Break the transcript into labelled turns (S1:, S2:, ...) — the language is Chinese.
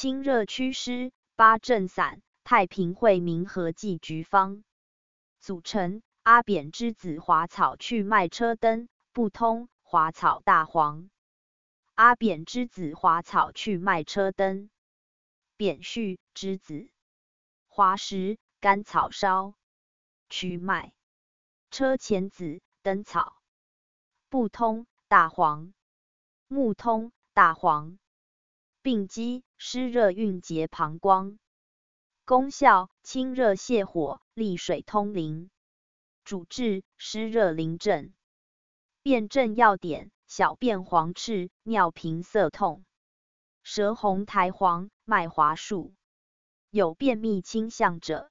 S1: 清热祛湿、八正散、太平惠民合剂局方。组成：阿扁之子华草去脉车灯，不通华草大黄。阿扁之子华草去脉车灯。扁蓄之子。华实甘草烧。去脉。车前子灯草。不通大黄。木通大黄。病机湿热蕴结膀胱。功效清热泻火，利水通淋。主治湿热淋症。辨证要点：小便黄赤，尿频涩痛，舌红苔黄，脉滑数，有便秘倾向者。